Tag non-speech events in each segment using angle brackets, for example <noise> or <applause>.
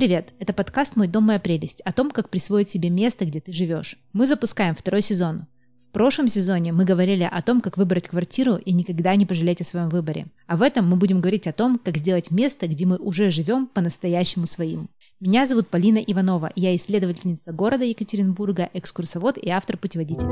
Привет! Это подкаст «Мой дом, моя прелесть» о том, как присвоить себе место, где ты живешь. Мы запускаем второй сезон. В прошлом сезоне мы говорили о том, как выбрать квартиру и никогда не пожалеть о своем выборе. А в этом мы будем говорить о том, как сделать место, где мы уже живем, по-настоящему своим. Меня зовут Полина Иванова, я исследовательница города Екатеринбурга, экскурсовод и автор путеводителя.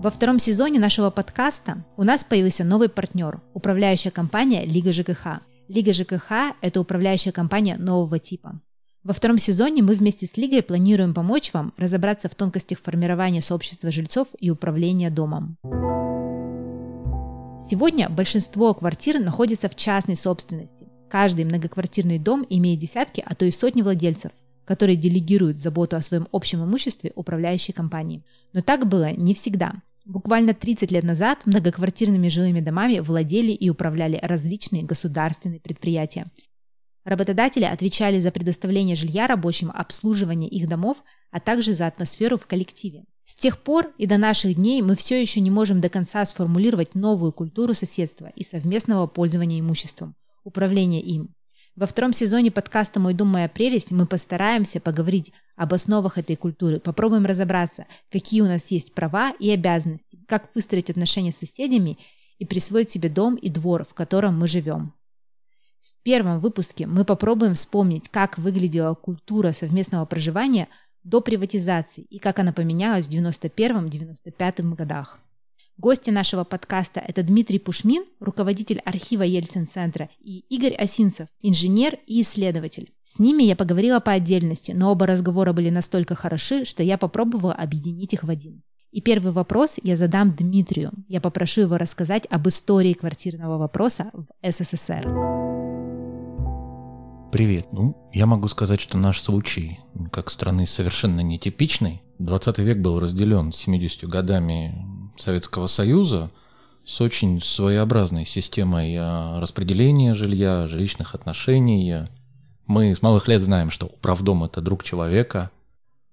Во втором сезоне нашего подкаста у нас появился новый партнер – управляющая компания «Лига ЖКХ». Лига ЖКХ – это управляющая компания нового типа. Во втором сезоне мы вместе с Лигой планируем помочь вам разобраться в тонкостях формирования сообщества жильцов и управления домом. Сегодня большинство квартир находится в частной собственности. Каждый многоквартирный дом имеет десятки, а то и сотни владельцев, которые делегируют заботу о своем общем имуществе управляющей компании. Но так было не всегда. Буквально 30 лет назад многоквартирными жилыми домами владели и управляли различные государственные предприятия. Работодатели отвечали за предоставление жилья рабочим, обслуживание их домов, а также за атмосферу в коллективе. С тех пор и до наших дней мы все еще не можем до конца сформулировать новую культуру соседства и совместного пользования имуществом, управления им. Во втором сезоне подкаста «Мой дом, моя прелесть» мы постараемся поговорить об основах этой культуры, попробуем разобраться, какие у нас есть права и обязанности, как выстроить отношения с соседями и присвоить себе дом и двор, в котором мы живем. В первом выпуске мы попробуем вспомнить, как выглядела культура совместного проживания до приватизации и как она поменялась в 91-95 годах. Гости нашего подкаста – это Дмитрий Пушмин, руководитель архива Ельцин-центра, и Игорь Осинцев, инженер и исследователь. С ними я поговорила по отдельности, но оба разговора были настолько хороши, что я попробовала объединить их в один. И первый вопрос я задам Дмитрию. Я попрошу его рассказать об истории квартирного вопроса в СССР. Привет. Ну, я могу сказать, что наш случай, как страны совершенно нетипичный. 20 век был разделен 70 годами Советского Союза с очень своеобразной системой а, распределения жилья, жилищных отношений. Мы с малых лет знаем, что управдом – это друг человека.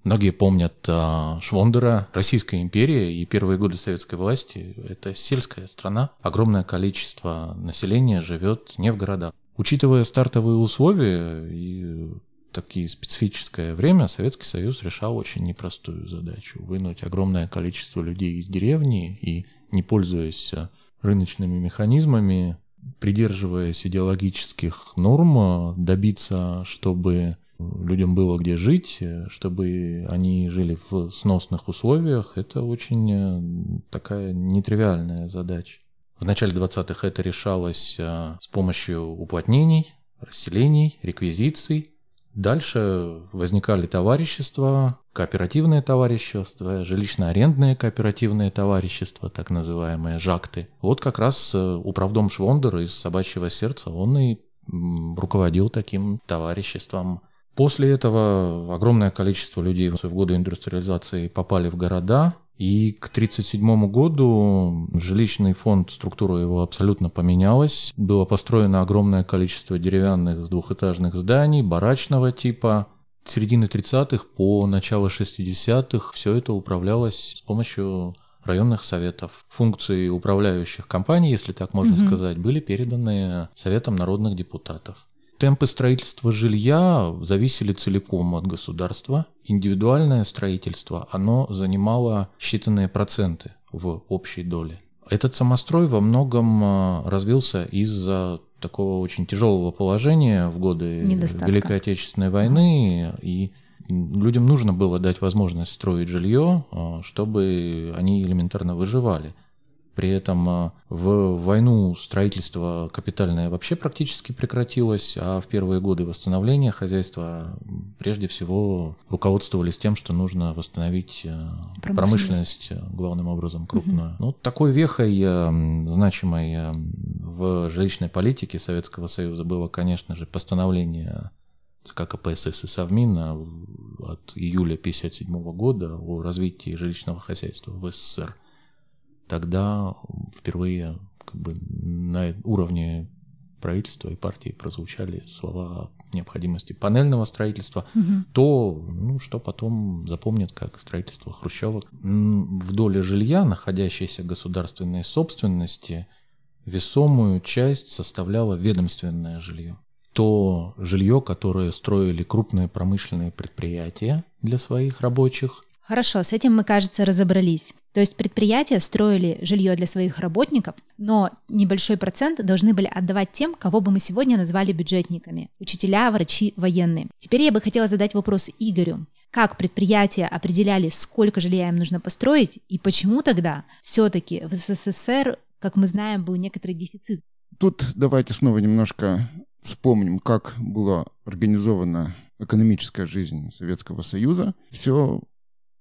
Многие помнят а, Швондера, Российская империя и первые годы советской власти. Это сельская страна. Огромное количество населения живет не в городах. Учитывая стартовые условия и такие специфическое время Советский Союз решал очень непростую задачу – вынуть огромное количество людей из деревни и, не пользуясь э, рыночными механизмами, придерживаясь идеологических норм, добиться, чтобы людям было где жить, чтобы они жили в сносных условиях, это очень э, такая нетривиальная задача. В начале 20-х это решалось э, с помощью уплотнений, расселений, реквизиций, Дальше возникали товарищества, кооперативные товарищества, жилищно-арендные кооперативные товарищества, так называемые жакты. Вот как раз э, управдом Швондер из «Собачьего сердца», он и руководил таким товариществом. После этого огромное количество людей в годы индустриализации попали в города, и к 1937 году жилищный фонд, структура его абсолютно поменялась. Было построено огромное количество деревянных двухэтажных зданий, барачного типа. С середины 30-х по начало 60-х все это управлялось с помощью районных советов. Функции управляющих компаний, если так можно mm сказать, были переданы Советам народных депутатов. Темпы строительства жилья зависели целиком от государства. Индивидуальное строительство, оно занимало считанные проценты в общей доле. Этот самострой во многом а, развился из-за такого очень тяжелого положения в годы Великой Отечественной войны, и людям нужно было дать возможность строить жилье, а, чтобы они элементарно выживали. При этом а, в войну строительство капитальное вообще практически прекратилось, а в первые годы восстановления хозяйства прежде всего руководствовались тем, что нужно восстановить а, промышленность, промышленность а, главным образом крупную. Угу. Ну, такой вехой значимой в жилищной политике Советского Союза было, конечно же, постановление ЦК КПСС и Совмина от июля 1957 года о развитии жилищного хозяйства в СССР тогда впервые как бы на уровне правительства и партии прозвучали слова о необходимости панельного строительства, угу. то, ну, что потом запомнят как строительство хрущевок. В доле жилья, находящейся государственной собственности, весомую часть составляло ведомственное жилье. то жилье, которое строили крупные промышленные предприятия для своих рабочих. Хорошо, с этим мы, кажется, разобрались. То есть предприятия строили жилье для своих работников, но небольшой процент должны были отдавать тем, кого бы мы сегодня назвали бюджетниками – учителя, врачи, военные. Теперь я бы хотела задать вопрос Игорю. Как предприятия определяли, сколько жилья им нужно построить, и почему тогда все-таки в СССР, как мы знаем, был некоторый дефицит? Тут давайте снова немножко вспомним, как была организована экономическая жизнь Советского Союза. Все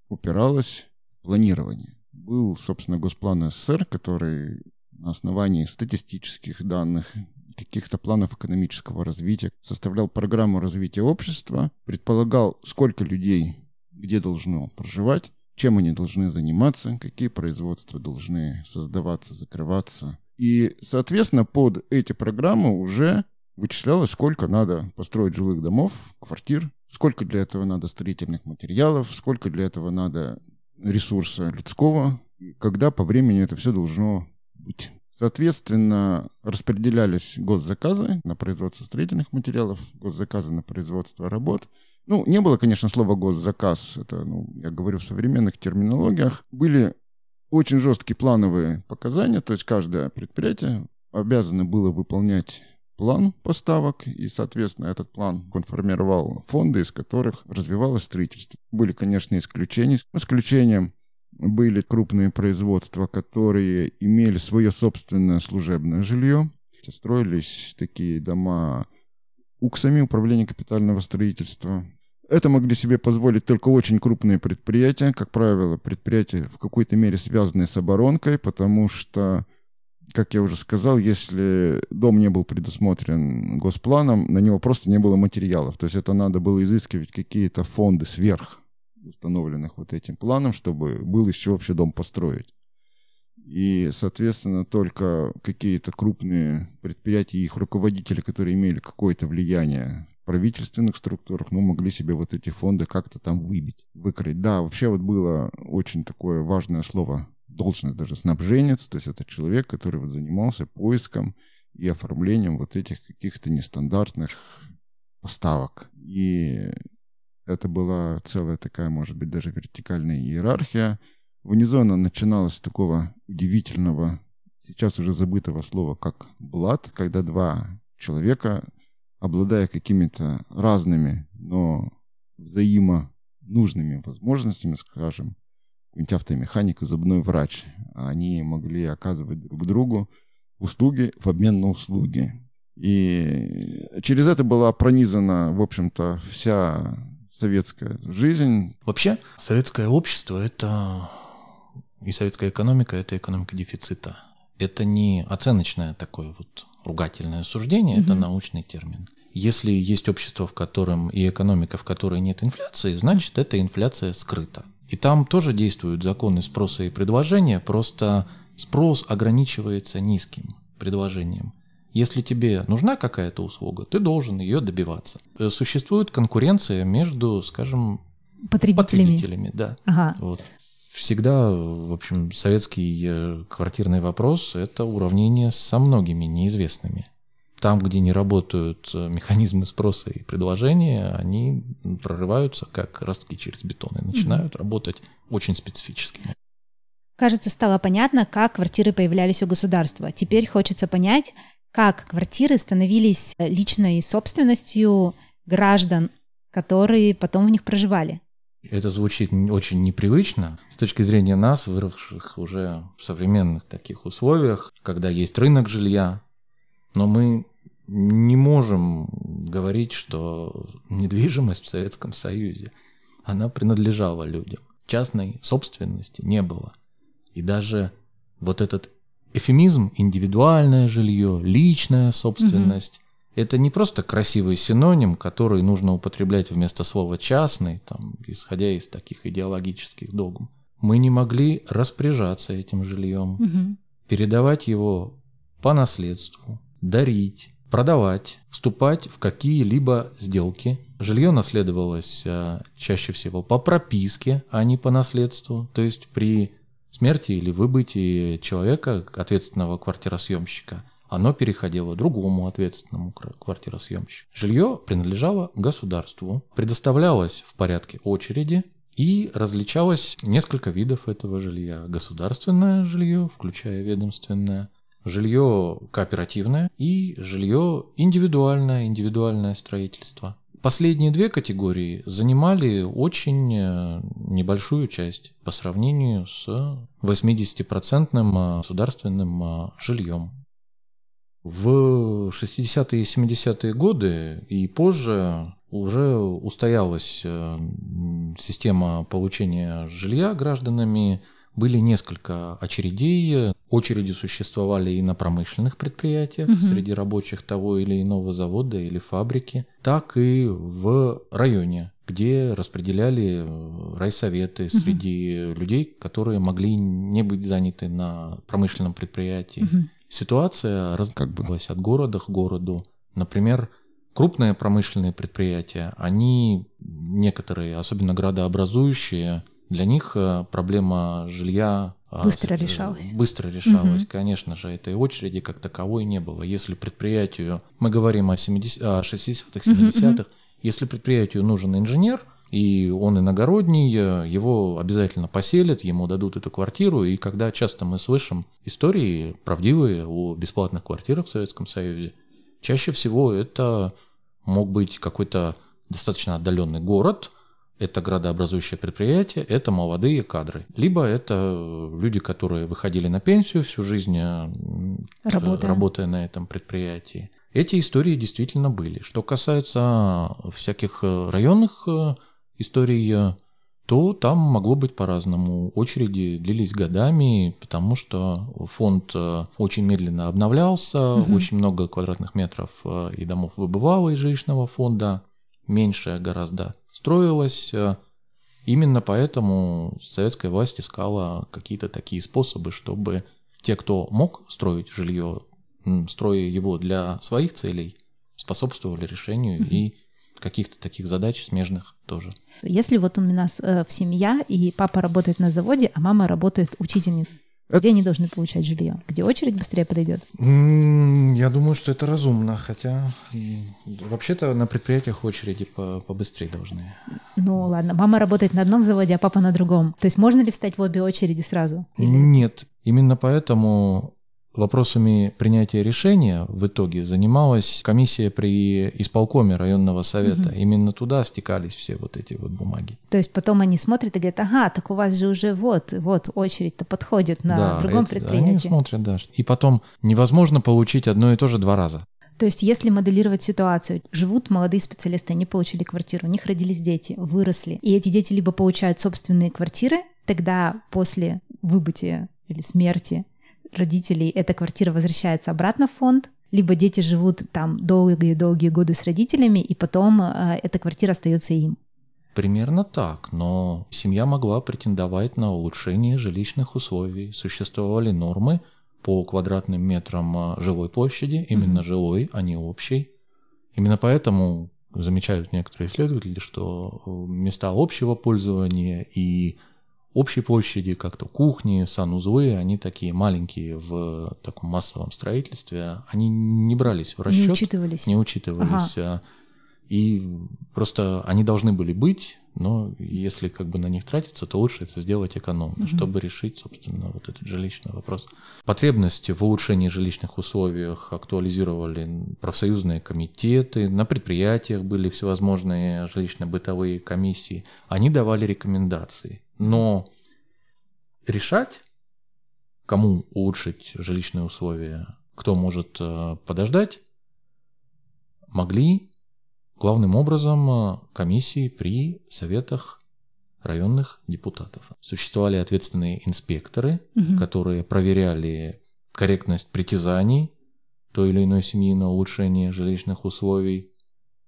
упиралось в планирование был, собственно, Госплан СССР, который на основании статистических данных, каких-то планов экономического развития, составлял программу развития общества, предполагал, сколько людей где должно проживать, чем они должны заниматься, какие производства должны создаваться, закрываться. И, соответственно, под эти программы уже вычислялось, сколько надо построить жилых домов, квартир, сколько для этого надо строительных материалов, сколько для этого надо ресурса людского, когда по времени это все должно быть. Соответственно, распределялись госзаказы на производство строительных материалов, госзаказы на производство работ. Ну, не было, конечно, слова госзаказ, это, ну, я говорю в современных терминологиях. Были очень жесткие плановые показания, то есть каждое предприятие обязано было выполнять план поставок, и, соответственно, этот план конформировал фонды, из которых развивалось строительство. Были, конечно, исключения. Исключением были крупные производства, которые имели свое собственное служебное жилье. Строились такие дома уксами управления капитального строительства. Это могли себе позволить только очень крупные предприятия, как правило, предприятия в какой-то мере связанные с оборонкой, потому что как я уже сказал, если дом не был предусмотрен госпланом, на него просто не было материалов. То есть это надо было изыскивать какие-то фонды сверх установленных вот этим планом, чтобы был еще вообще дом построить. И, соответственно, только какие-то крупные предприятия и их руководители, которые имели какое-то влияние в правительственных структурах, ну, могли себе вот эти фонды как-то там выбить, выкроить. Да, вообще вот было очень такое важное слово должность даже снабженец, то есть это человек, который вот занимался поиском и оформлением вот этих каких-то нестандартных поставок. И это была целая такая, может быть, даже вертикальная иерархия. Внизу она начиналась с такого удивительного, сейчас уже забытого слова, как блат, когда два человека, обладая какими-то разными, но взаимонужными возможностями, скажем, какой-нибудь автомеханик и зубной врач. Они могли оказывать друг другу услуги в обмен на услуги. И через это была пронизана, в общем-то, вся советская жизнь. Вообще, советское общество – это и советская экономика – это экономика дефицита. Это не оценочное такое вот ругательное суждение, угу. это научный термин. Если есть общество, в котором и экономика, в которой нет инфляции, значит, эта инфляция скрыта. И там тоже действуют законы спроса и предложения, просто спрос ограничивается низким предложением. Если тебе нужна какая-то услуга, ты должен ее добиваться. Э, существует конкуренция между, скажем, потребителями. потребителями да. Ага. Вот. Всегда, в общем, советский э, квартирный вопрос – это уравнение со многими неизвестными там, где не работают э, механизмы спроса и предложения, они прорываются как ростки через бетон и начинают mm-hmm. работать очень специфически. Кажется, стало понятно, как квартиры появлялись у государства. Теперь хочется понять, как квартиры становились личной собственностью граждан, которые потом в них проживали. Это звучит очень непривычно с точки зрения нас, выросших уже в современных таких условиях, когда есть рынок жилья, но мы не можем говорить, что недвижимость в Советском Союзе, она принадлежала людям. Частной собственности не было. И даже вот этот эфемизм индивидуальное жилье, личная собственность, угу. это не просто красивый синоним, который нужно употреблять вместо слова частный, там, исходя из таких идеологических догм. Мы не могли распоряжаться этим жильем, угу. передавать его по наследству, дарить, продавать, вступать в какие-либо сделки. Жилье наследовалось а, чаще всего по прописке, а не по наследству. То есть при смерти или выбытии человека, ответственного квартиросъемщика, оно переходило другому ответственному квартиросъемщику. Жилье принадлежало государству, предоставлялось в порядке очереди и различалось несколько видов этого жилья. Государственное жилье, включая ведомственное, жилье кооперативное и жилье индивидуальное, индивидуальное строительство. Последние две категории занимали очень э, небольшую часть по сравнению с 80% государственным э, жильем. В 60-е и 70-е годы и позже уже устоялась э, система получения жилья гражданами, были несколько очередей. Очереди существовали и на промышленных предприятиях угу. среди рабочих того или иного завода или фабрики, так и в районе, где распределяли райсоветы угу. среди людей, которые могли не быть заняты на промышленном предприятии. Угу. Ситуация разгадывалась от города к городу. Например, крупные промышленные предприятия, они некоторые, особенно градообразующие, для них э, проблема жилья а, быстро решалась. Быстро решалась, угу. конечно же, этой очереди как таковой не было. Если предприятию, мы говорим о, 70, о 60-х, 70-х, угу. если предприятию нужен инженер, и он иногородний, его обязательно поселят, ему дадут эту квартиру, и когда часто мы слышим истории правдивые о бесплатных квартирах в Советском Союзе, чаще всего это мог быть какой-то достаточно отдаленный город, это градообразующее предприятие, это молодые кадры. Либо это люди, которые выходили на пенсию всю жизнь, э, работая, работая на этом предприятии. Эти истории действительно были. Что касается всяких э, районных э, историй, то там могло быть по-разному. Очереди длились годами, потому что фонд очень медленно обновлялся, угу. очень много квадратных метров и домов выбывало из жилищного фонда, меньше гораздо строилась. Э, именно поэтому советская власть искала какие-то такие способы, чтобы те, кто мог строить жилье, строя его для своих целей, способствовали решению mm-hmm. и каких-то таких задач смежных тоже. Если вот у нас э, в семья, и папа работает на заводе, а мама работает учительницей, где они должны получать жилье? Где очередь быстрее подойдет? Я думаю, что это разумно, хотя вообще-то на предприятиях очереди по побыстрее должны. Ну ладно, мама работает на одном заводе, а папа на другом. То есть можно ли встать в обе очереди сразу? Или... Нет, именно поэтому Вопросами принятия решения в итоге занималась комиссия при исполкоме районного совета. Угу. Именно туда стекались все вот эти вот бумаги. То есть потом они смотрят и говорят, ага, так у вас же уже вот, вот очередь-то подходит на да, другом эти, предприятии. Они смотрят, да. И потом невозможно получить одно и то же два раза. То есть, если моделировать ситуацию, живут молодые специалисты, они получили квартиру, у них родились дети, выросли, и эти дети либо получают собственные квартиры, тогда после выбытия или смерти родителей эта квартира возвращается обратно в фонд, либо дети живут там долгие-долгие годы с родителями, и потом э, эта квартира остается им. Примерно так, но семья могла претендовать на улучшение жилищных условий. Существовали нормы по квадратным метрам э, жилой площади, именно mm-hmm. жилой, а не общей. Именно поэтому замечают некоторые исследователи, что э, места общего пользования и общей площади, как-то кухни, санузлы, они такие маленькие в таком массовом строительстве, они не брались в расчет. Не учитывались. Не учитывались. Ага. И просто они должны были быть, но если как бы на них тратиться, то лучше это сделать экономно, угу. чтобы решить, собственно, вот этот жилищный вопрос. Потребности в улучшении жилищных условиях актуализировали профсоюзные комитеты, на предприятиях были всевозможные жилищно-бытовые комиссии. Они давали рекомендации. Но решать, кому улучшить жилищные условия, кто может э, подождать, могли главным образом э, комиссии при советах районных депутатов. Существовали ответственные инспекторы, угу. которые проверяли корректность притязаний той или иной семьи на улучшение жилищных условий,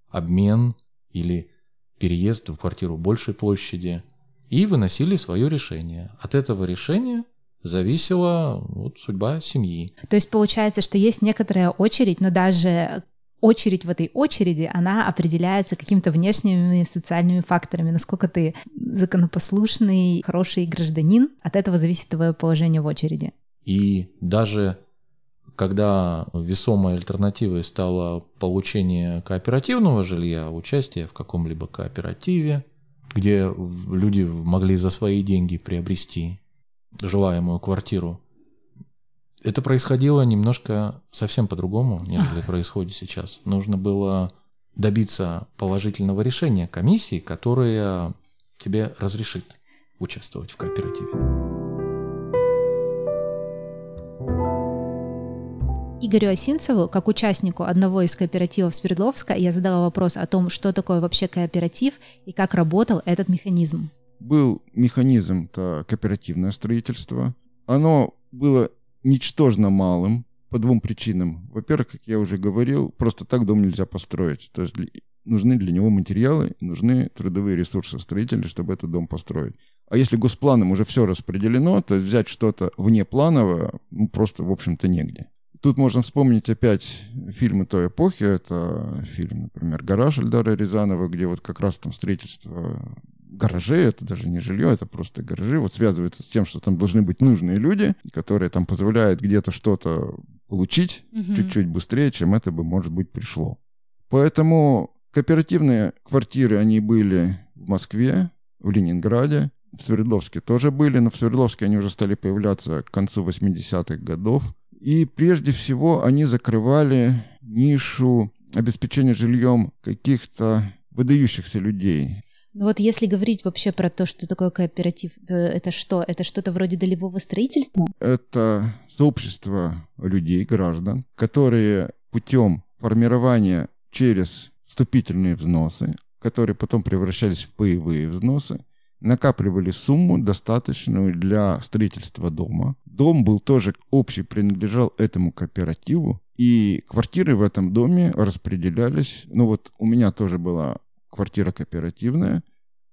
обмен или переезд в квартиру большей площади, и выносили свое решение. От этого решения зависела вот, судьба семьи. То есть получается, что есть некоторая очередь, но даже очередь в этой очереди, она определяется какими-то внешними социальными факторами. Насколько ты законопослушный, хороший гражданин, от этого зависит твое положение в очереди. И даже когда весомой альтернативой стало получение кооперативного жилья, участие в каком-либо кооперативе, где люди могли за свои деньги приобрести желаемую квартиру, это происходило немножко совсем по-другому, нежели происходит сейчас. Нужно было добиться положительного решения комиссии, которая тебе разрешит участвовать в кооперативе. Игорю Осинцеву, как участнику одного из кооперативов Свердловска, я задала вопрос о том, что такое вообще кооператив и как работал этот механизм. Был механизм-то кооперативное строительство. Оно было ничтожно малым по двум причинам. Во-первых, как я уже говорил, просто так дом нельзя построить. То есть нужны для него материалы, нужны трудовые ресурсы строителей, чтобы этот дом построить. А если госпланом уже все распределено, то взять что-то внеплановое ну, просто, в общем-то, негде. Тут можно вспомнить опять фильмы той эпохи. Это фильм, например, «Гараж» Эльдара Рязанова, где вот как раз там строительство гаражей, это даже не жилье, это просто гаражи, вот связывается с тем, что там должны быть нужные люди, которые там позволяют где-то что-то получить угу. чуть-чуть быстрее, чем это бы, может быть, пришло. Поэтому кооперативные квартиры, они были в Москве, в Ленинграде, в Свердловске тоже были, но в Свердловске они уже стали появляться к концу 80-х годов. И прежде всего они закрывали нишу обеспечения жильем каких-то выдающихся людей. Ну вот если говорить вообще про то, что такое кооператив, то это что? Это что-то вроде долевого строительства? Это сообщество людей, граждан, которые путем формирования через вступительные взносы, которые потом превращались в паевые взносы, накапливали сумму, достаточную для строительства дома. Дом был тоже общий, принадлежал этому кооперативу, и квартиры в этом доме распределялись. Ну вот у меня тоже была квартира кооперативная,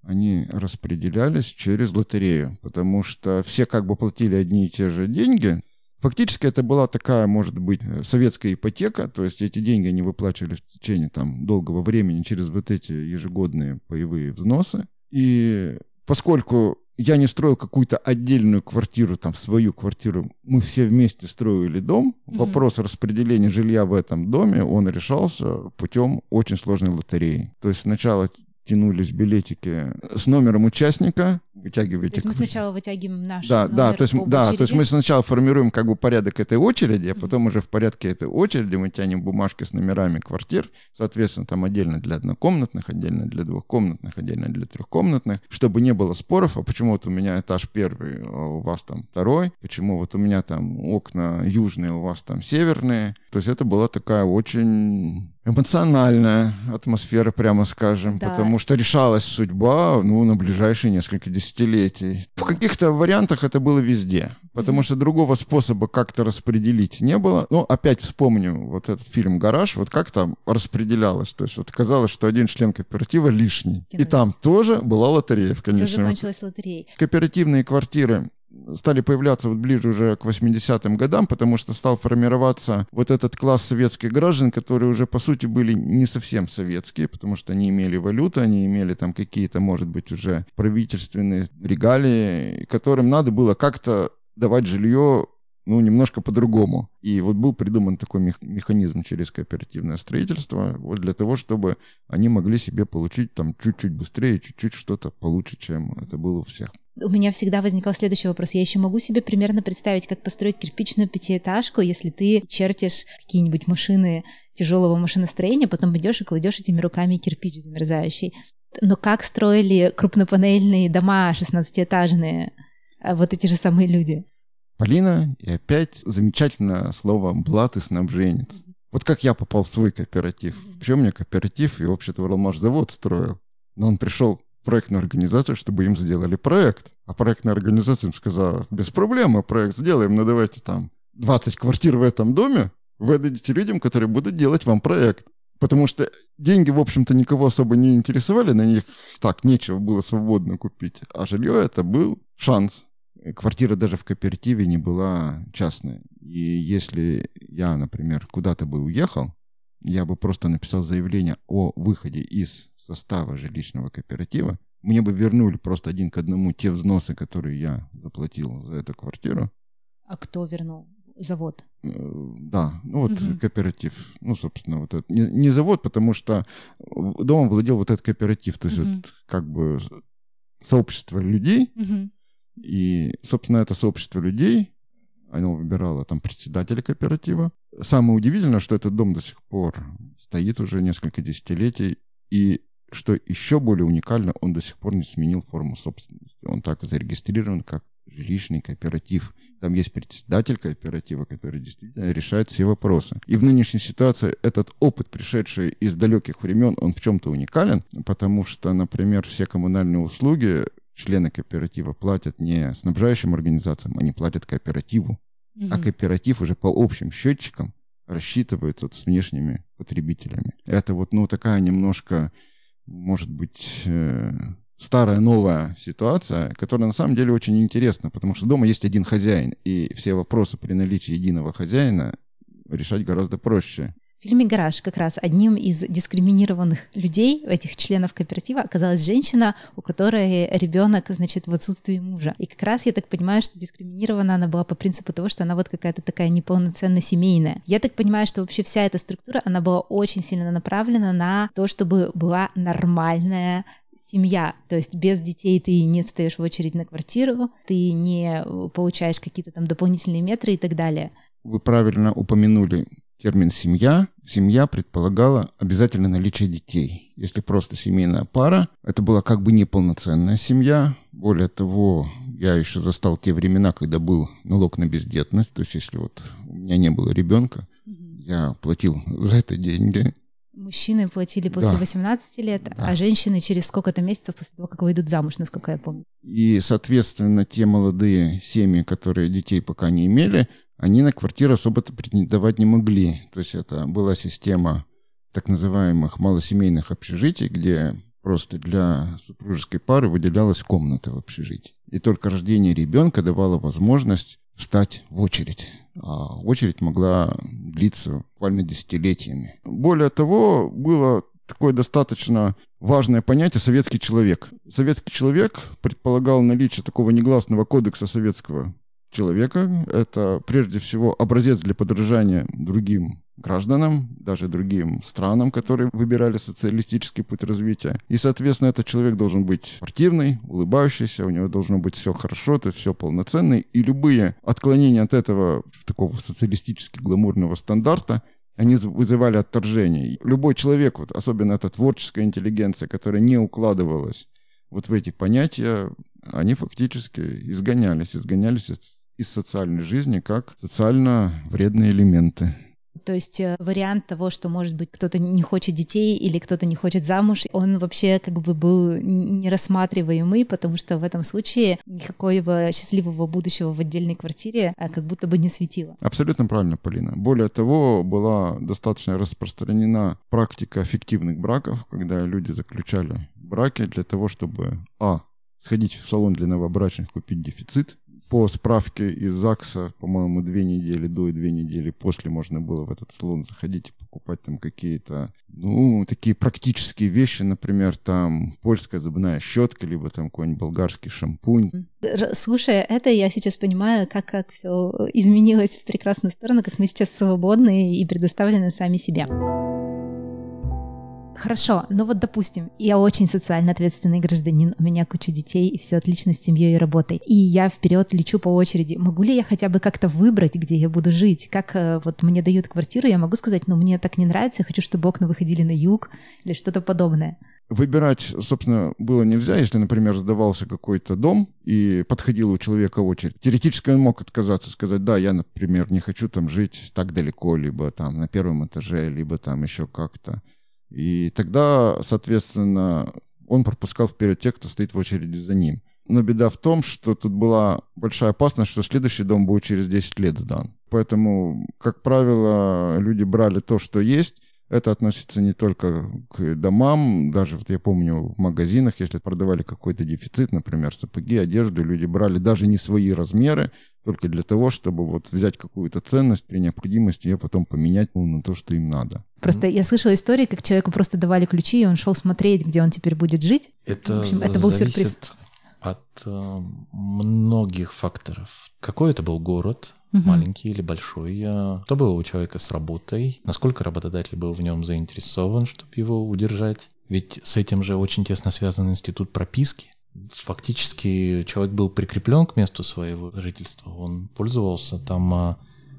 они распределялись через лотерею, потому что все как бы платили одни и те же деньги. Фактически это была такая, может быть, советская ипотека, то есть эти деньги они выплачивали в течение там долгого времени через вот эти ежегодные паевые взносы. И поскольку я не строил какую-то отдельную квартиру, там, свою квартиру. Мы все вместе строили дом. Mm-hmm. Вопрос распределения жилья в этом доме, он решался путем очень сложной лотереи. То есть сначала тянулись билетики с номером участника, вытягиваете... То есть мы сначала вытягиваем наш да, номер да, то есть, да, то есть мы сначала формируем как бы порядок этой очереди, а потом mm-hmm. уже в порядке этой очереди мы тянем бумажки с номерами квартир, соответственно, там отдельно для однокомнатных, отдельно для двухкомнатных, отдельно для трехкомнатных, чтобы не было споров, а почему вот у меня этаж первый, а у вас там второй, почему вот у меня там окна южные, у вас там северные. То есть это была такая очень эмоциональная атмосфера, прямо скажем, да. потому что решалась судьба ну, на ближайшие несколько десятилетий десятилетий. В каких-то вариантах это было везде, потому что другого способа как-то распределить не было. Но опять вспомню вот этот фильм «Гараж», вот как там распределялось. То есть вот казалось, что один член кооператива лишний. И там тоже была лотерея в конечном. Все закончилось лотереей. Кооперативные квартиры стали появляться вот ближе уже к 80-м годам, потому что стал формироваться вот этот класс советских граждан, которые уже, по сути, были не совсем советские, потому что они имели валюту, они имели там какие-то, может быть, уже правительственные регалии, которым надо было как-то давать жилье ну, немножко по-другому. И вот был придуман такой мех- механизм через кооперативное строительство, вот для того, чтобы они могли себе получить там чуть-чуть быстрее, чуть-чуть что-то получше, чем это было у всех у меня всегда возникал следующий вопрос. Я еще могу себе примерно представить, как построить кирпичную пятиэтажку, если ты чертишь какие-нибудь машины тяжелого машиностроения, потом идешь и кладешь этими руками кирпич замерзающий. Но как строили крупнопанельные дома 16-этажные а, вот эти же самые люди? Полина, и опять замечательное слово «блат» и «снабженец». Вот как я попал в свой кооператив. Причем мне кооператив, и вообще-то завод строил. Но он пришел проектную организацию, чтобы им сделали проект. А проектная организация им сказала, без проблем, мы проект сделаем, но давайте там 20 квартир в этом доме вы отдадите людям, которые будут делать вам проект. Потому что деньги, в общем-то, никого особо не интересовали, на них так нечего было свободно купить. А жилье это был шанс. Квартира даже в кооперативе не была частная. И если я, например, куда-то бы уехал, я бы просто написал заявление о выходе из состава жилищного кооператива, мне бы вернули просто один к одному те взносы, которые я заплатил за эту квартиру. А кто вернул? Завод. Э, Да, ну вот Мгм. кооператив. Ну, собственно, вот это. Не, не завод, потому что домом владел вот этот кооператив. То есть Мгм. вот как бы сообщество людей, Мгм. И, собственно, это сообщество людей, оно выбирало там председателя кооператива. Самое удивительное, что этот дом до сих пор стоит уже несколько десятилетий. И что еще более уникально, он до сих пор не сменил форму собственности. Он так и зарегистрирован как жилищный кооператив. Там есть председатель кооператива, который действительно решает все вопросы. И в нынешней ситуации этот опыт, пришедший из далеких времен, он в чем-то уникален, потому что, например, все коммунальные услуги члены кооператива платят не снабжающим организациям, они платят кооперативу. А кооператив уже по общим счетчикам рассчитывается вот с внешними потребителями. Это вот, ну, такая немножко, может быть, э, старая новая ситуация, которая на самом деле очень интересна, потому что дома есть один хозяин, и все вопросы при наличии единого хозяина решать гораздо проще. В фильме «Гараж» как раз одним из дискриминированных людей, этих членов кооператива, оказалась женщина, у которой ребенок, значит, в отсутствии мужа. И как раз я так понимаю, что дискриминирована она была по принципу того, что она вот какая-то такая неполноценно семейная. Я так понимаю, что вообще вся эта структура, она была очень сильно направлена на то, чтобы была нормальная семья, то есть без детей ты не встаешь в очередь на квартиру, ты не получаешь какие-то там дополнительные метры и так далее. Вы правильно упомянули термин «семья». Семья предполагала обязательно наличие детей. Если просто семейная пара, это была как бы неполноценная семья. Более того, я еще застал те времена, когда был налог на бездетность. То есть если вот у меня не было ребенка, я платил за это деньги. Мужчины платили после Да. 18 лет, Да. а женщины через сколько-то месяцев после того, как выйдут замуж, насколько я помню. И, соответственно, те молодые семьи, которые детей пока не имели, они на квартиру особо-то претендовать не могли. То есть это была система так называемых малосемейных общежитий, где просто для супружеской пары выделялась комната в общежитии. И только рождение ребенка давало возможность встать в очередь. А очередь могла длиться буквально десятилетиями. Более того, было такое достаточно важное понятие «советский человек». Советский человек предполагал наличие такого негласного кодекса советского человека. Это прежде всего образец для подражания другим гражданам, даже другим странам, которые выбирали социалистический путь развития. И, соответственно, этот человек должен быть спортивный, улыбающийся, у него должно быть все хорошо, это все полноценный. И любые отклонения от этого такого социалистически гламурного стандарта они вызывали отторжение. Любой человек, вот, особенно эта творческая интеллигенция, которая не укладывалась вот в эти понятия, они фактически изгонялись, изгонялись из, из социальной жизни как социально вредные элементы. То есть э, вариант того, что, может быть, кто-то не хочет детей или кто-то не хочет замуж, он вообще как бы был не рассматриваемый, потому что в этом случае никакого счастливого будущего в отдельной квартире а, как будто бы не светило. Абсолютно правильно, Полина. Более того, была достаточно распространена практика фиктивных браков, когда люди заключали браки для того, чтобы, а, сходить в салон для новобрачных, купить дефицит. По справке из ЗАГСа, по-моему, две недели до и две недели после можно было в этот салон заходить и покупать там какие-то, ну, такие практические вещи, например, там польская зубная щетка, либо там какой-нибудь болгарский шампунь. Слушая это, я сейчас понимаю, как, как все изменилось в прекрасную сторону, как мы сейчас свободны и предоставлены сами себе. Хорошо, ну вот допустим, я очень социально ответственный гражданин, у меня куча детей, и все отлично с семьей и работой. И я вперед лечу по очереди. Могу ли я хотя бы как-то выбрать, где я буду жить? Как э, вот мне дают квартиру, я могу сказать, ну мне так не нравится, я хочу, чтобы окна выходили на юг или что-то подобное. Выбирать, собственно, было нельзя, если, например, сдавался какой-то дом и подходила у человека очередь. Теоретически он мог отказаться, сказать, да, я, например, не хочу там жить так далеко, либо там на первом этаже, либо там еще как-то. И тогда, соответственно, он пропускал вперед тех, кто стоит в очереди за ним. Но беда в том, что тут была большая опасность, что следующий дом будет через 10 лет сдан. Поэтому, как правило, люди брали то, что есть, это относится не только к домам, даже вот я помню в магазинах, если продавали какой-то дефицит, например, сапоги, одежду, люди брали даже не свои размеры, только для того, чтобы вот взять какую-то ценность при необходимости ее потом поменять ну, на то, что им надо. Просто я слышала истории, как человеку просто давали ключи, и он шел смотреть, где он теперь будет жить. Это, В общем, это был зависит сюрприз. от э, многих факторов. Какой это был город, угу. маленький или большой, что было у человека с работой, насколько работодатель был в нем заинтересован, чтобы его удержать. Ведь с этим же очень тесно связан институт прописки. Фактически человек был прикреплен к месту своего жительства, он пользовался там а,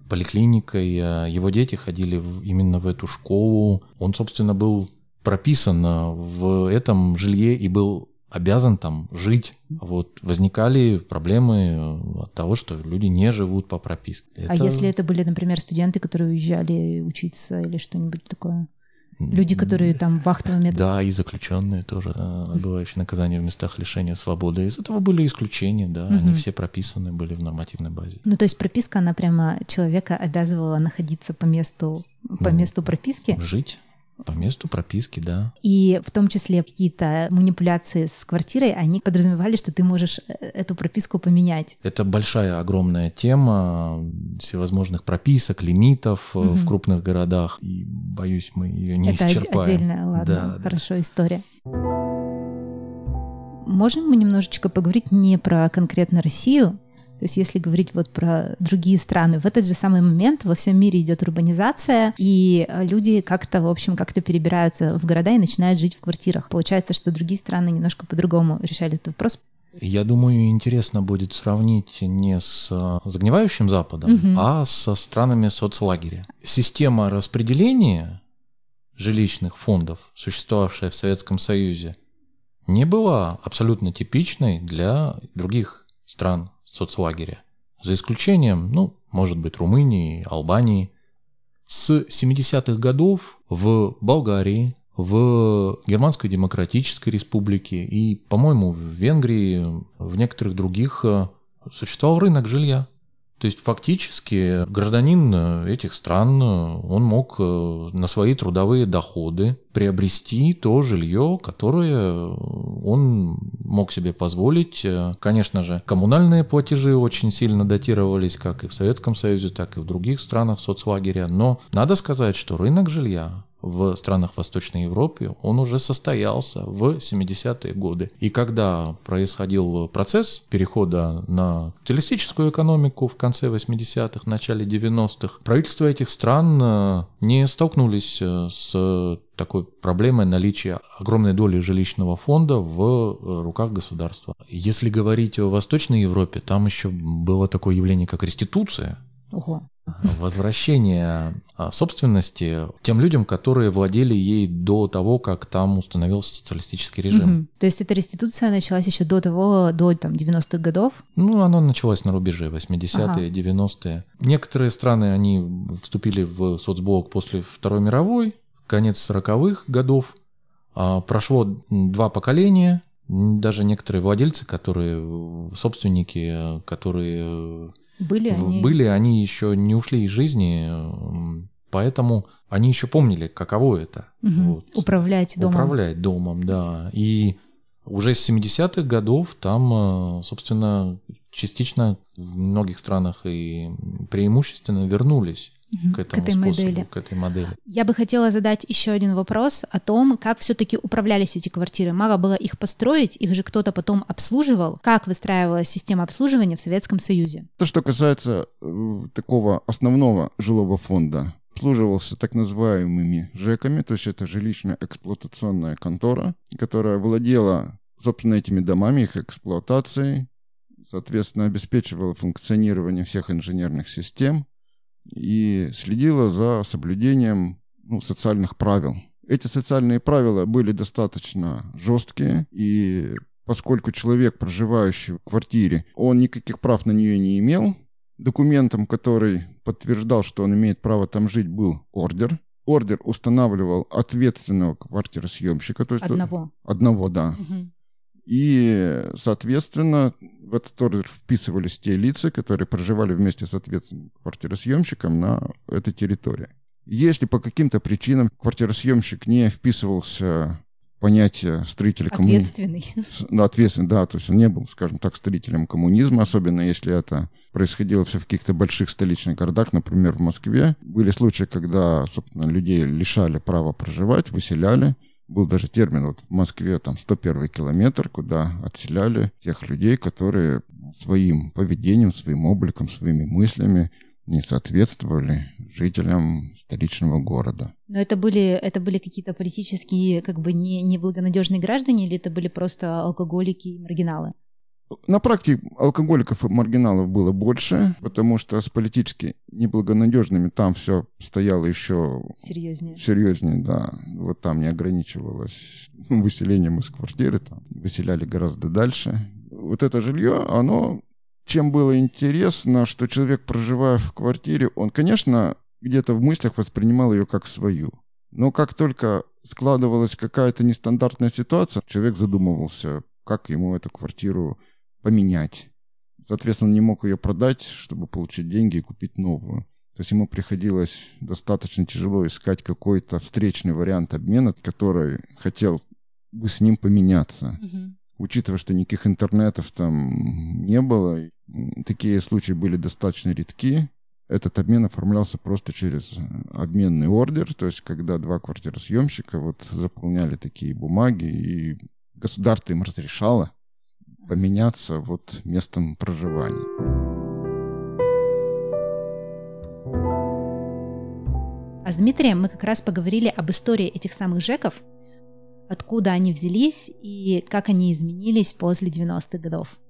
поликлиникой, а, его дети ходили именно в эту школу, он, собственно, был прописан а, в этом жилье и был обязан там жить. Вот возникали проблемы от того, что люди не живут по прописке. А это... А если это были, например, студенты, которые уезжали учиться или что-нибудь такое? Люди, которые там вахтовый метод. Да, и заключенные тоже, отбывающие наказание в местах лишения свободы. Из этого были исключения, да, угу. они все прописаны были в нормативной базе. Ну, то есть прописка, она прямо человека обязывала находиться по месту, по ну, месту прописки? Жить. По месту прописки, да. И в том числе какие-то манипуляции с квартирой, они подразумевали, что ты можешь э, эту прописку поменять. Это большая, огромная тема всевозможных прописок, лимитов угу. в крупных городах. И, боюсь, мы ее не Это исчерпаем. Это отдельная, ладно, да, хорошо, да. история. Можем мы немножечко поговорить не про конкретно Россию, то есть если говорить вот про другие страны, в этот же самый момент во всем мире идет урбанизация, и люди как-то, в общем, как-то перебираются в города и начинают жить в квартирах. Получается, что другие страны немножко по-другому решали этот вопрос. Я думаю, интересно будет сравнить не с э, загнивающим Западом, угу. а со странами соцлагеря. Система распределения жилищных фондов, существовавшая в Советском Союзе, не была абсолютно типичной для других стран соцлагеря. За исключением, ну, может быть, Румынии, Албании. С 70-х годов в Болгарии, в Германской Демократической Республике и, по-моему, в Венгрии, в некоторых других э, существовал рынок жилья. То есть фактически гражданин э, этих стран, э, он мог э, на свои трудовые доходы приобрести то жилье, которое он мог себе позволить. Конечно же, коммунальные платежи очень сильно датировались как и в Советском Союзе, так и в других странах соцлагеря. Но надо сказать, что рынок жилья в странах Восточной Европы, он уже состоялся в 70-е годы. И когда происходил процесс перехода на капиталистическую экономику в конце 80-х, начале 90-х, правительства этих стран э, не столкнулись э, с такой проблемой наличия огромной доли жилищного фонда в э, руках государства. Если говорить о Восточной Европе, там еще было такое явление, как реституция. Ого возвращение а, собственности тем людям, которые владели ей до того, как там установился социалистический режим. Угу. То есть эта реституция началась еще до того, до там 90-х годов? Ну, она началась на рубеже 80-е, ага. 90-е. Некоторые страны, они вступили в соцблок после Второй мировой, конец 40-х годов. А, прошло два поколения, даже некоторые владельцы, которые собственники, которые были они... Были они еще не ушли из жизни, поэтому они еще помнили, каково это. Угу. Вот. Управлять домом. Управлять домом, да. И уже с 70-х годов там, э, собственно, частично в многих странах и преимущественно вернулись к, этому к этой способу, модели. К этой модели. Я бы хотела задать еще один вопрос о том, как все-таки управлялись эти квартиры. Мало было их построить, их же кто-то потом обслуживал. Как выстраивалась система обслуживания в Советском Союзе? То, что касается э, такого основного жилого фонда, обслуживался так называемыми ЖЭКами, то есть это жилищно-эксплуатационная контора, которая владела, собственно, этими домами, их эксплуатацией, соответственно, обеспечивала функционирование всех инженерных систем, и следила за соблюдением ну, социальных правил. Эти социальные правила были достаточно жесткие, и поскольку человек, проживающий в квартире, он никаких прав на нее не имел, документом, который подтверждал, что он имеет право там жить, был ордер. Ордер устанавливал ответственного квартиросъемщика. То есть одного. Одного, да. Угу. И, соответственно, в этот ордер вписывались те лица, которые проживали вместе с ответственным квартиросъемщиком на этой территории. Если по каким-то причинам квартиросъемщик не вписывался в понятие строителя коммунизма... Ответственный. Да, ответственный, да, то есть он не был, скажем так, строителем коммунизма, особенно если это происходило все в каких-то больших столичных городах, например, в Москве. Были случаи, когда, собственно, людей лишали права проживать, выселяли, был даже термин вот в Москве, там 101 километр, куда отселяли тех людей, которые своим поведением, своим обликом, своими мыслями не соответствовали жителям столичного города. Но это были, это были какие-то политические, как бы не, неблагонадежные граждане, или это были просто алкоголики и маргиналы? На практике алкоголиков и маргиналов было больше, потому что с политически неблагонадежными там все стояло еще серьезнее. Серьезнее, да. Вот там не ограничивалось <laughs> выселением из квартиры, там выселяли гораздо дальше. Вот это жилье, оно чем было интересно, что человек, проживая в квартире, он, конечно, где-то в мыслях воспринимал ее как свою. Но как только складывалась какая-то нестандартная ситуация, человек задумывался, как ему эту квартиру поменять. Соответственно, не мог ее продать, чтобы получить деньги и купить новую. То есть ему приходилось достаточно тяжело искать какой-то встречный вариант обмена, который хотел бы с ним поменяться. Угу. Учитывая, что никаких интернетов там не было, такие случаи были достаточно редки. Этот обмен оформлялся просто через обменный ордер, то есть когда два квартиросъемщика вот заполняли такие бумаги, и государство им разрешало поменяться вот местом проживания. А с Дмитрием мы как раз поговорили об истории этих самых ЖЭКов, откуда они взялись и как они изменились после 90-х годов.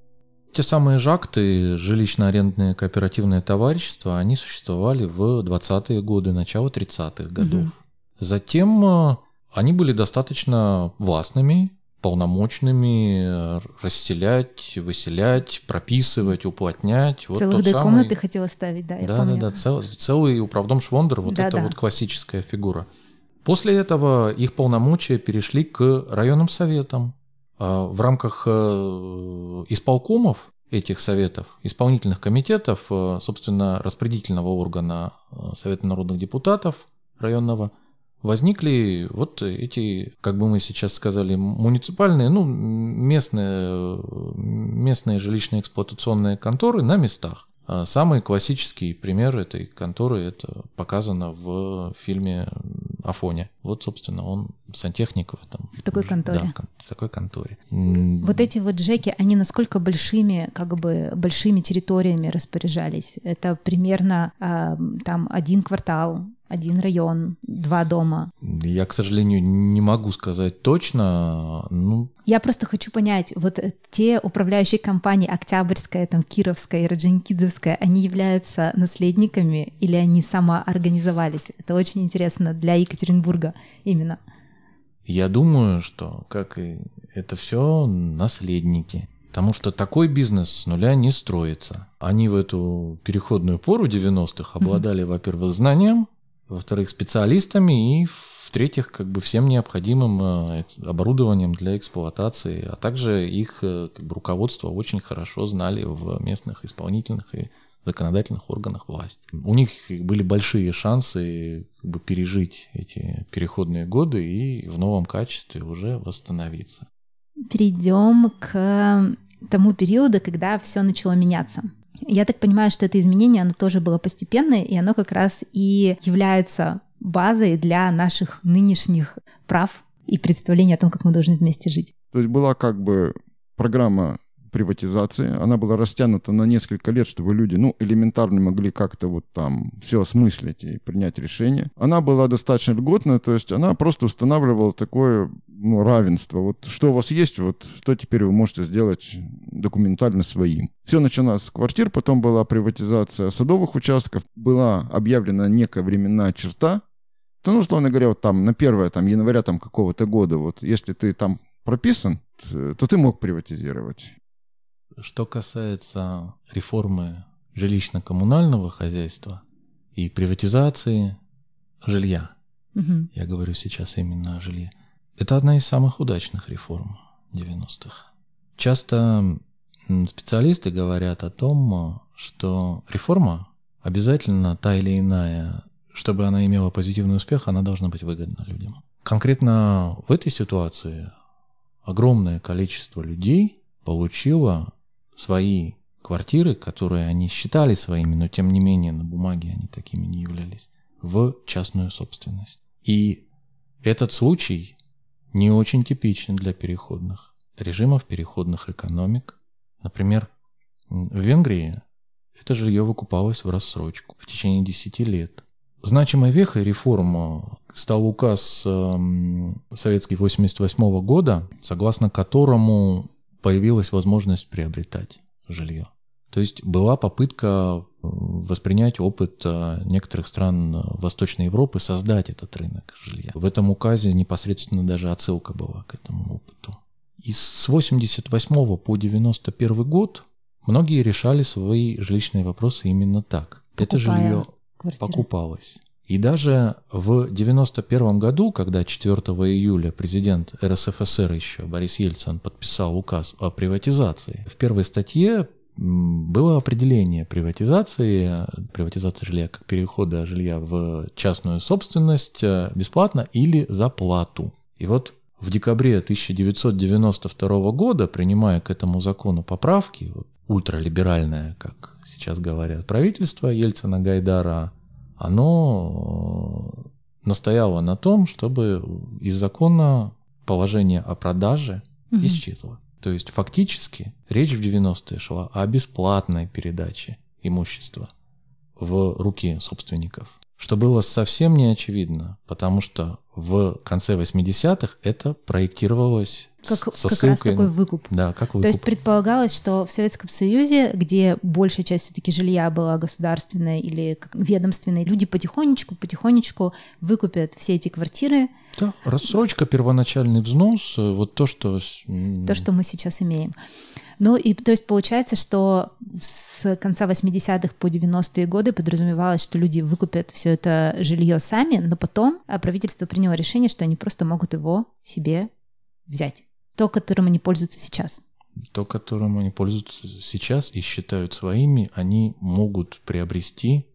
Те самые ЖАКТы, жилищно-арендные кооперативные товарищества, они существовали в 20-е годы, начало 30-х годов. Угу. Затем э, они были достаточно властными, полномочными расселять, выселять, прописывать, уплотнять. Вот Целых две самый... комнаты хотела ставить, да, я Да, помню. да, да, цел, целый управдом Швондер, вот да, это да. вот классическая фигура. После этого их полномочия перешли к районным советам. А в рамках э, исполкомов этих советов, исполнительных комитетов, э, собственно, распределительного органа э, Совета народных депутатов районного – возникли вот эти, как бы мы сейчас сказали, муниципальные, ну, местные, местные жилищно-эксплуатационные конторы на местах. А самый классический пример этой конторы это показано в фильме Афоне. Вот, собственно, он сантехник в этом. В такой конторе. Да, в такой конторе. Вот эти вот джеки, они насколько большими, как бы большими территориями распоряжались? Это примерно э, там один квартал, один район, два дома. Я, к сожалению, не могу сказать точно. Ну... Я просто хочу понять, вот те управляющие компании Октябрьская, там, Кировская и Раджаникидзевская, они являются наследниками или они самоорганизовались? Это очень интересно для Екатеринбурга именно. Я думаю, что, как и это все наследники. Потому что такой бизнес с нуля не строится. Они в эту переходную пору 90-х обладали, mm-hmm. во-первых, знанием, во-вторых, специалистами и в-третьих, как бы всем необходимым э, оборудованием для эксплуатации, а также их э, как бы, руководство очень хорошо знали в местных исполнительных и законодательных органах власти. У них были большие шансы как бы, пережить эти переходные годы и в новом качестве уже восстановиться. Перейдем к тому периоду, когда все начало меняться. Я так понимаю, что это изменение, оно тоже было постепенное, и оно как раз и является базой для наших нынешних прав и представления о том, как мы должны вместе жить. То есть была как бы программа приватизации. Она была растянута на несколько лет, чтобы люди, ну, элементарно могли как-то вот там все осмыслить и принять решение. Она была достаточно льготная, то есть она просто устанавливала такое ну, равенство. Вот что у вас есть, вот что теперь вы можете сделать документально своим. Все начиналось с квартир, потом была приватизация садовых участков, была объявлена некая временная черта, то, ну, условно говоря, вот там на 1 там, января там какого-то года, вот если ты там прописан, то ты мог приватизировать. Что касается реформы жилищно-коммунального хозяйства и приватизации жилья, угу. я говорю сейчас именно о жилье, это одна из самых удачных реформ 90-х. Часто специалисты говорят о том, что реформа обязательно та или иная, чтобы она имела позитивный успех, она должна быть выгодна людям. Конкретно в этой ситуации огромное количество людей получило свои квартиры, которые они считали своими, но тем не менее на бумаге они такими не являлись, в частную собственность. И этот случай не очень типичен для переходных режимов, переходных экономик. Например, В Венгрии это жилье выкупалось в рассрочку в течение 10 лет. Значимой вехой реформы стал указ э, советский 88 года, согласно которому появилась возможность приобретать жилье. То есть была попытка воспринять опыт э, некоторых стран Восточной Европы, создать этот рынок жилья. В этом указе непосредственно даже отсылка была к этому опыту. И с 88 по 91 год многие решали свои жилищные вопросы именно так. Покупая Это жилье квартиры. покупалось. И даже в 91 году, когда 4 июля президент РСФСР еще Борис Ельцин подписал указ о приватизации, в первой статье было определение приватизации, приватизация жилья как перехода жилья в частную собственность э, бесплатно или за плату. И вот в декабре 1992 года, принимая к этому закону поправки, вот, ультралиберальное, как сейчас говорят, правительство Ельцина Гайдара, оно э, настояло на том, чтобы из закона положение о продаже угу. исчезло. То есть фактически речь в 90-е шла о бесплатной передаче имущества в руки собственников, что было совсем не очевидно, потому что в конце 80-х это проектировалось как, со как ссылкой... раз такой выкуп. Да, как выкуп. То есть предполагалось, что в Советском Союзе, где большая часть все-таки жилья была государственная или ведомственной, люди потихонечку, потихонечку выкупят все эти квартиры. Да, рассрочка, первоначальный взнос, э, вот то, что... То, что мы сейчас имеем. Ну и то есть получается, что с конца 80-х по 90-е годы подразумевалось, что люди выкупят все это жилье сами, но потом а правительство приняло решение, что они просто могут его себе взять. То, которым они пользуются сейчас. То, которым они пользуются сейчас и считают своими, они могут приобрести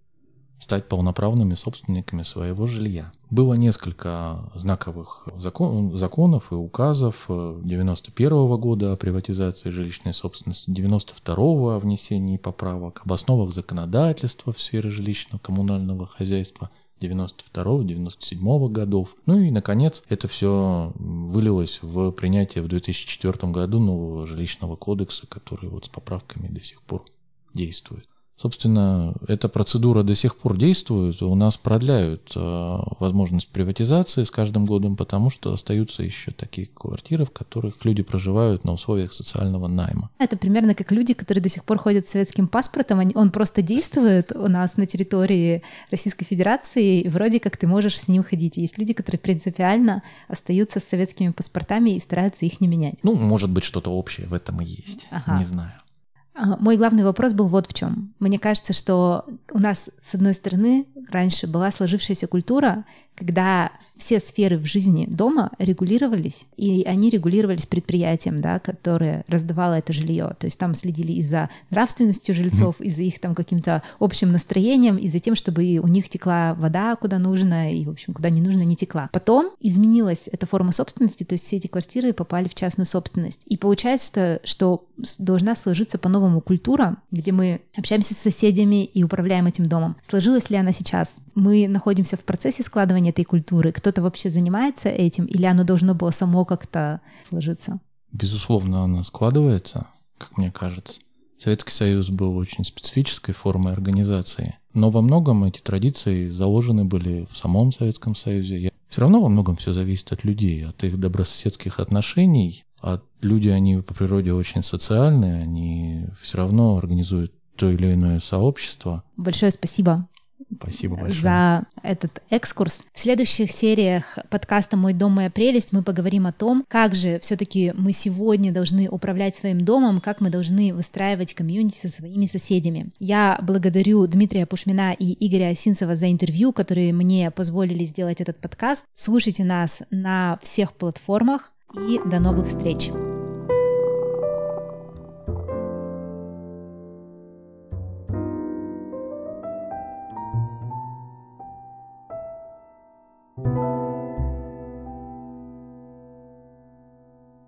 стать полноправными собственниками своего жилья. Было несколько знаковых закон, законов и указов 91 -го года о приватизации жилищной собственности, 92 о внесении поправок, об основах законодательства в сфере жилищного коммунального хозяйства 92-97 годов. Ну и, наконец, это все вылилось в принятие в 2004 году нового жилищного кодекса, который вот с поправками до сих пор действует. Собственно, эта процедура до сих пор действует. У нас продляют э, возможность приватизации с каждым годом, потому что остаются еще такие квартиры, в которых люди проживают на условиях социального найма. Это примерно как люди, которые до сих пор ходят с советским паспортом. Он просто действует у нас на территории Российской Федерации, и вроде как ты можешь с ним ходить. Есть люди, которые принципиально остаются с советскими паспортами и стараются их не менять. Ну, может быть, что-то общее в этом и есть. Ага. Не знаю. Мой главный вопрос был вот в чем. Мне кажется, что у нас, с одной стороны, раньше была сложившаяся культура, когда все сферы в жизни дома регулировались, и они регулировались предприятием, да, которое раздавало это жилье. То есть там следили и за нравственностью жильцов, и за их там каким-то общим настроением, и за тем, чтобы у них текла вода куда нужно, и, в общем, куда не нужно, не текла. Потом изменилась эта форма собственности, то есть все эти квартиры попали в частную собственность. И получается, что должна сложиться по-новому культура, где мы общаемся с соседями и управляем этим домом. Сложилась ли она сейчас? Мы находимся в процессе складывания этой культуры? Кто-то вообще занимается этим или оно должно было само как-то сложиться? Безусловно, оно складывается, как мне кажется. Советский Союз был очень специфической формой организации, но во многом эти традиции заложены были в самом Советском Союзе. Все равно во многом все зависит от людей, от их добрососедских отношений. А люди, они по природе очень социальные, они все равно организуют то или иное сообщество. Большое спасибо. Спасибо большое. За этот экскурс. В следующих сериях подкаста «Мой дом, моя прелесть» мы поговорим о том, как же все-таки мы сегодня должны управлять своим домом, как мы должны выстраивать комьюнити со своими соседями. Я благодарю Дмитрия Пушмина и Игоря Осинцева за интервью, которые мне позволили сделать этот подкаст. Слушайте нас на всех платформах и до новых встреч!